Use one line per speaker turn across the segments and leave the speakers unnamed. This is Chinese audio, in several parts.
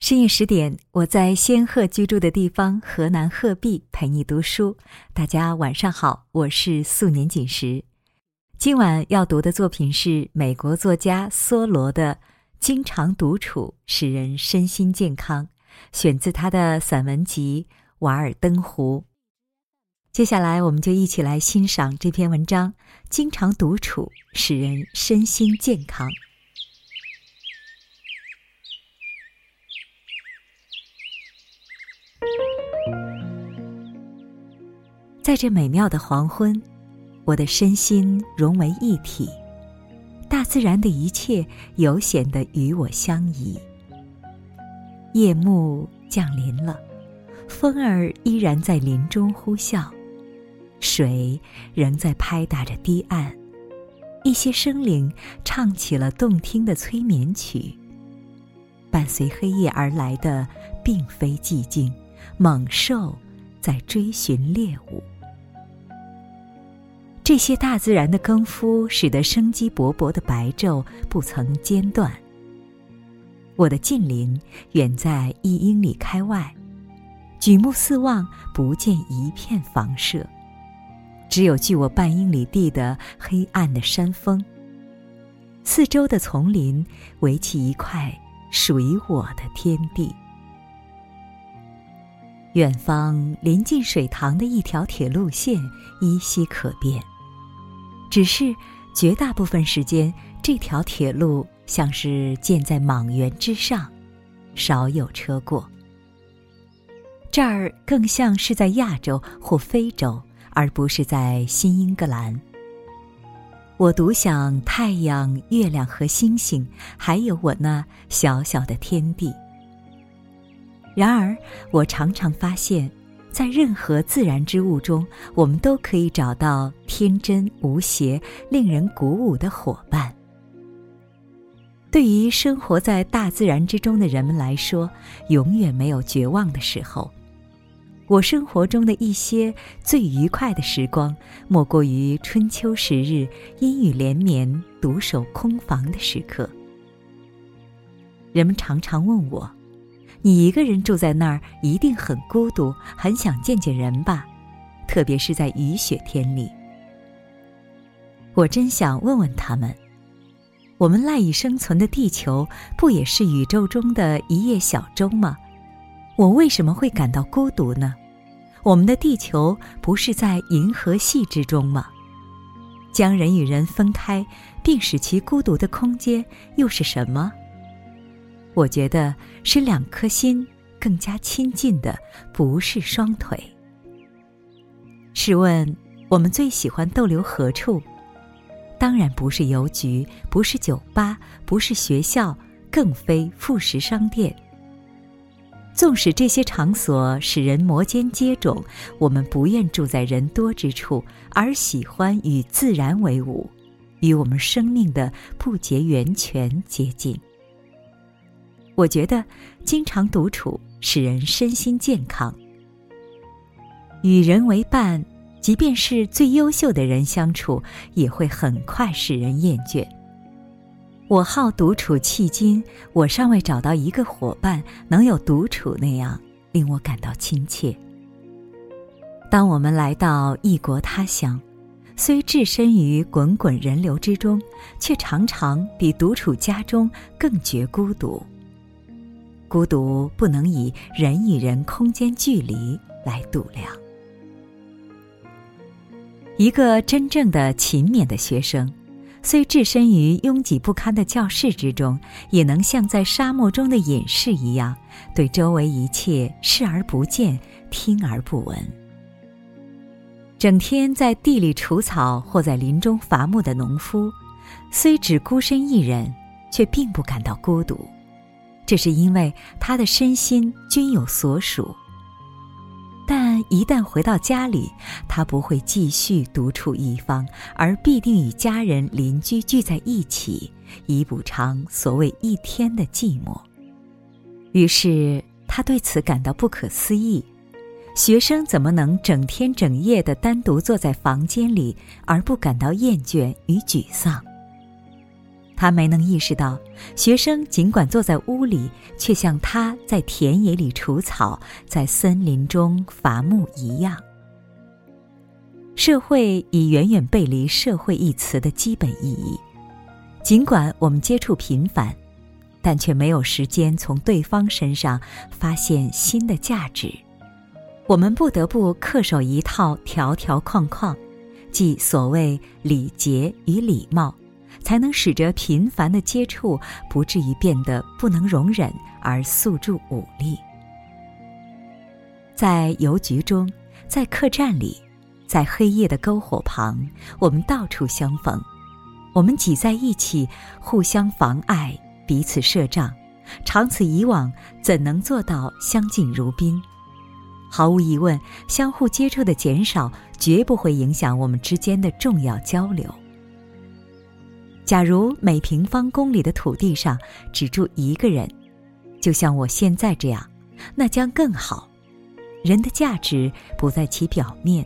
深夜十点，我在仙鹤居住的地方河南鹤壁陪你读书。大家晚上好，我是素年锦时。今晚要读的作品是美国作家梭罗的《经常独处使人身心健康》，选自他的散文集《瓦尔登湖》。接下来，我们就一起来欣赏这篇文章：经常独处使人身心健康。在这美妙的黄昏，我的身心融为一体，大自然的一切尤显得与我相宜。夜幕降临了，风儿依然在林中呼啸，水仍在拍打着堤岸，一些生灵唱起了动听的催眠曲。伴随黑夜而来的，并非寂静。猛兽在追寻猎物，这些大自然的更夫使得生机勃勃的白昼不曾间断。我的近邻远在一英里开外，举目四望，不见一片房舍，只有距我半英里地的黑暗的山峰。四周的丛林围起一块属于我的天地。远方临近水塘的一条铁路线依稀可辨，只是绝大部分时间，这条铁路像是建在莽原之上，少有车过。这儿更像是在亚洲或非洲，而不是在新英格兰。我独享太阳、月亮和星星，还有我那小小的天地。然而，我常常发现，在任何自然之物中，我们都可以找到天真无邪、令人鼓舞的伙伴。对于生活在大自然之中的人们来说，永远没有绝望的时候。我生活中的一些最愉快的时光，莫过于春秋时日阴雨连绵、独守空房的时刻。人们常常问我。你一个人住在那儿，一定很孤独，很想见见人吧？特别是在雨雪天里。我真想问问他们：我们赖以生存的地球，不也是宇宙中的一叶小舟吗？我为什么会感到孤独呢？我们的地球不是在银河系之中吗？将人与人分开，并使其孤独的空间，又是什么？我觉得使两颗心更加亲近的不是双腿。试问，我们最喜欢逗留何处？当然不是邮局，不是酒吧，不是学校，更非副食商店。纵使这些场所使人摩肩接踵，我们不愿住在人多之处，而喜欢与自然为伍，与我们生命的不竭源泉接近。我觉得，经常独处使人身心健康。与人为伴，即便是最优秀的人相处，也会很快使人厌倦。我好独处，迄今我尚未找到一个伙伴能有独处那样令我感到亲切。当我们来到异国他乡，虽置身于滚滚人流之中，却常常比独处家中更觉孤独。孤独不能以人与人空间距离来度量。一个真正的勤勉的学生，虽置身于拥挤不堪的教室之中，也能像在沙漠中的隐士一样，对周围一切视而不见、听而不闻。整天在地里除草或在林中伐木的农夫，虽只孤身一人，却并不感到孤独。这是因为他的身心均有所属，但一旦回到家里，他不会继续独处一方，而必定与家人、邻居聚在一起，以补偿所谓一天的寂寞。于是他对此感到不可思议：学生怎么能整天整夜的单独坐在房间里，而不感到厌倦与沮丧？他没能意识到，学生尽管坐在屋里，却像他在田野里除草，在森林中伐木一样。社会已远远背离“社会”一词的基本意义。尽管我们接触频繁，但却没有时间从对方身上发现新的价值。我们不得不恪守一套条条框框，即所谓礼节与礼貌。才能使着频繁的接触不至于变得不能容忍而诉诸武力。在邮局中，在客栈里，在黑夜的篝火旁，我们到处相逢。我们挤在一起，互相妨碍，彼此设障。长此以往，怎能做到相敬如宾？毫无疑问，相互接触的减少，绝不会影响我们之间的重要交流。假如每平方公里的土地上只住一个人，就像我现在这样，那将更好。人的价值不在其表面，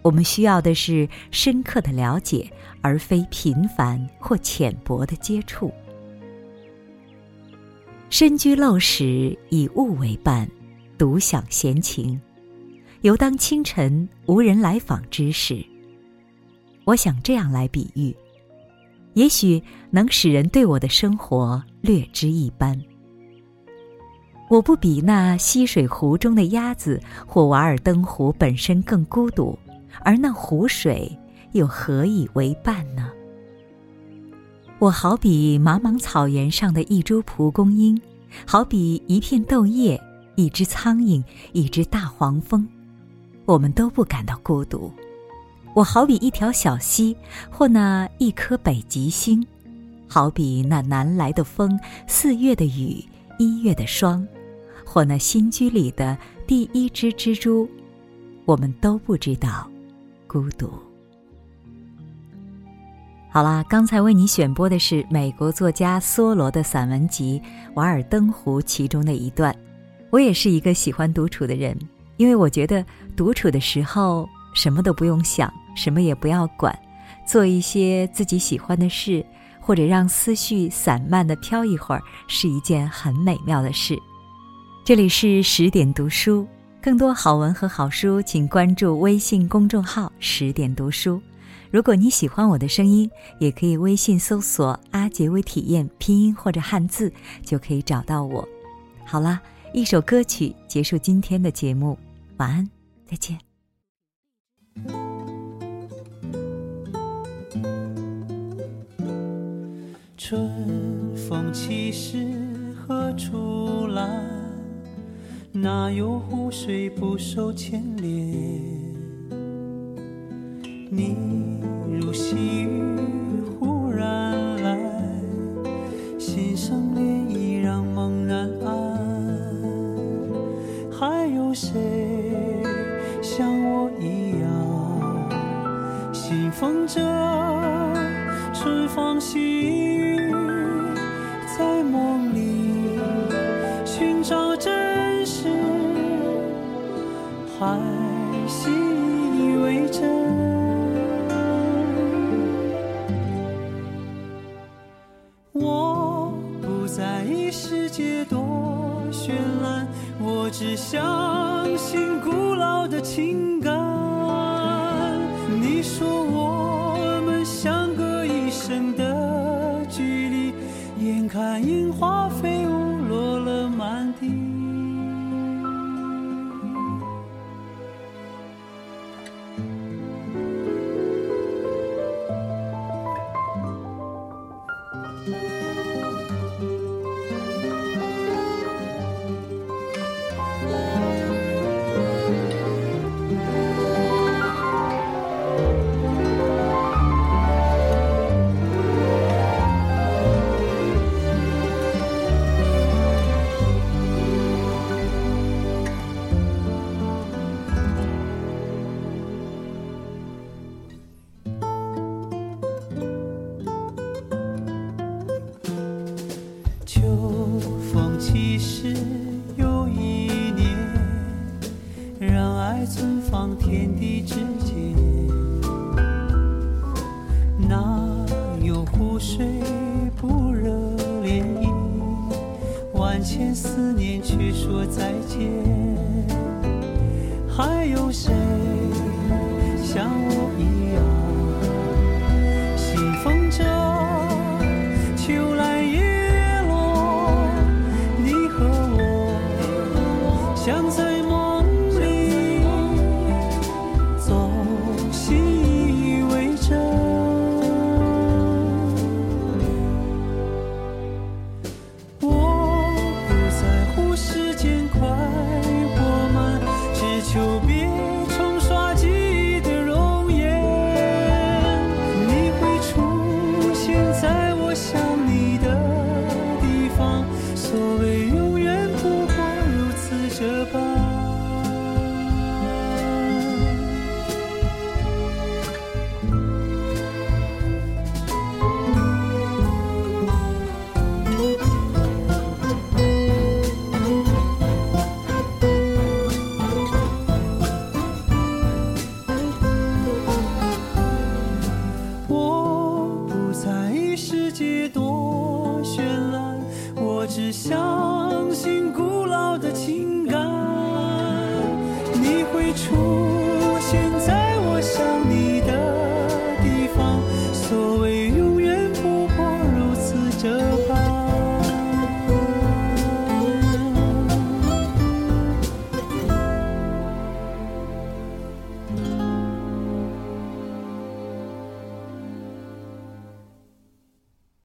我们需要的是深刻的了解，而非频繁或浅薄的接触。身居陋室，以物为伴，独享闲情，犹当清晨无人来访之时。我想这样来比喻。也许能使人对我的生活略知一斑。我不比那溪水湖中的鸭子或瓦尔登湖本身更孤独，而那湖水又何以为伴呢？我好比茫茫草原上的一株蒲公英，好比一片豆叶，一只苍蝇，一只大黄蜂，我们都不感到孤独。我好比一条小溪，或那一颗北极星，好比那南来的风、四月的雨、一月的霜，或那新居里的第一只蜘蛛，我们都不知道孤独。好啦，刚才为你选播的是美国作家梭罗的散文集《瓦尔登湖》其中的一段。我也是一个喜欢独处的人，因为我觉得独处的时候什么都不用想。什么也不要管，做一些自己喜欢的事，或者让思绪散漫的飘一会儿，是一件很美妙的事。这里是十点读书，更多好文和好书，请关注微信公众号“十点读书”。如果你喜欢我的声音，也可以微信搜索“阿杰微体验”拼音或者汉字，就可以找到我。好啦，一首歌曲结束今天的节目，晚安，再见。
春风起时何处来？哪有湖水不受牵连？你如细雨忽然来，心生涟漪让梦难安。还有谁像我一样，信奉着春风细还信以为真。我不在意世界多绚烂，我只相信古老的情感。见思念却说再见。还有谁像我一样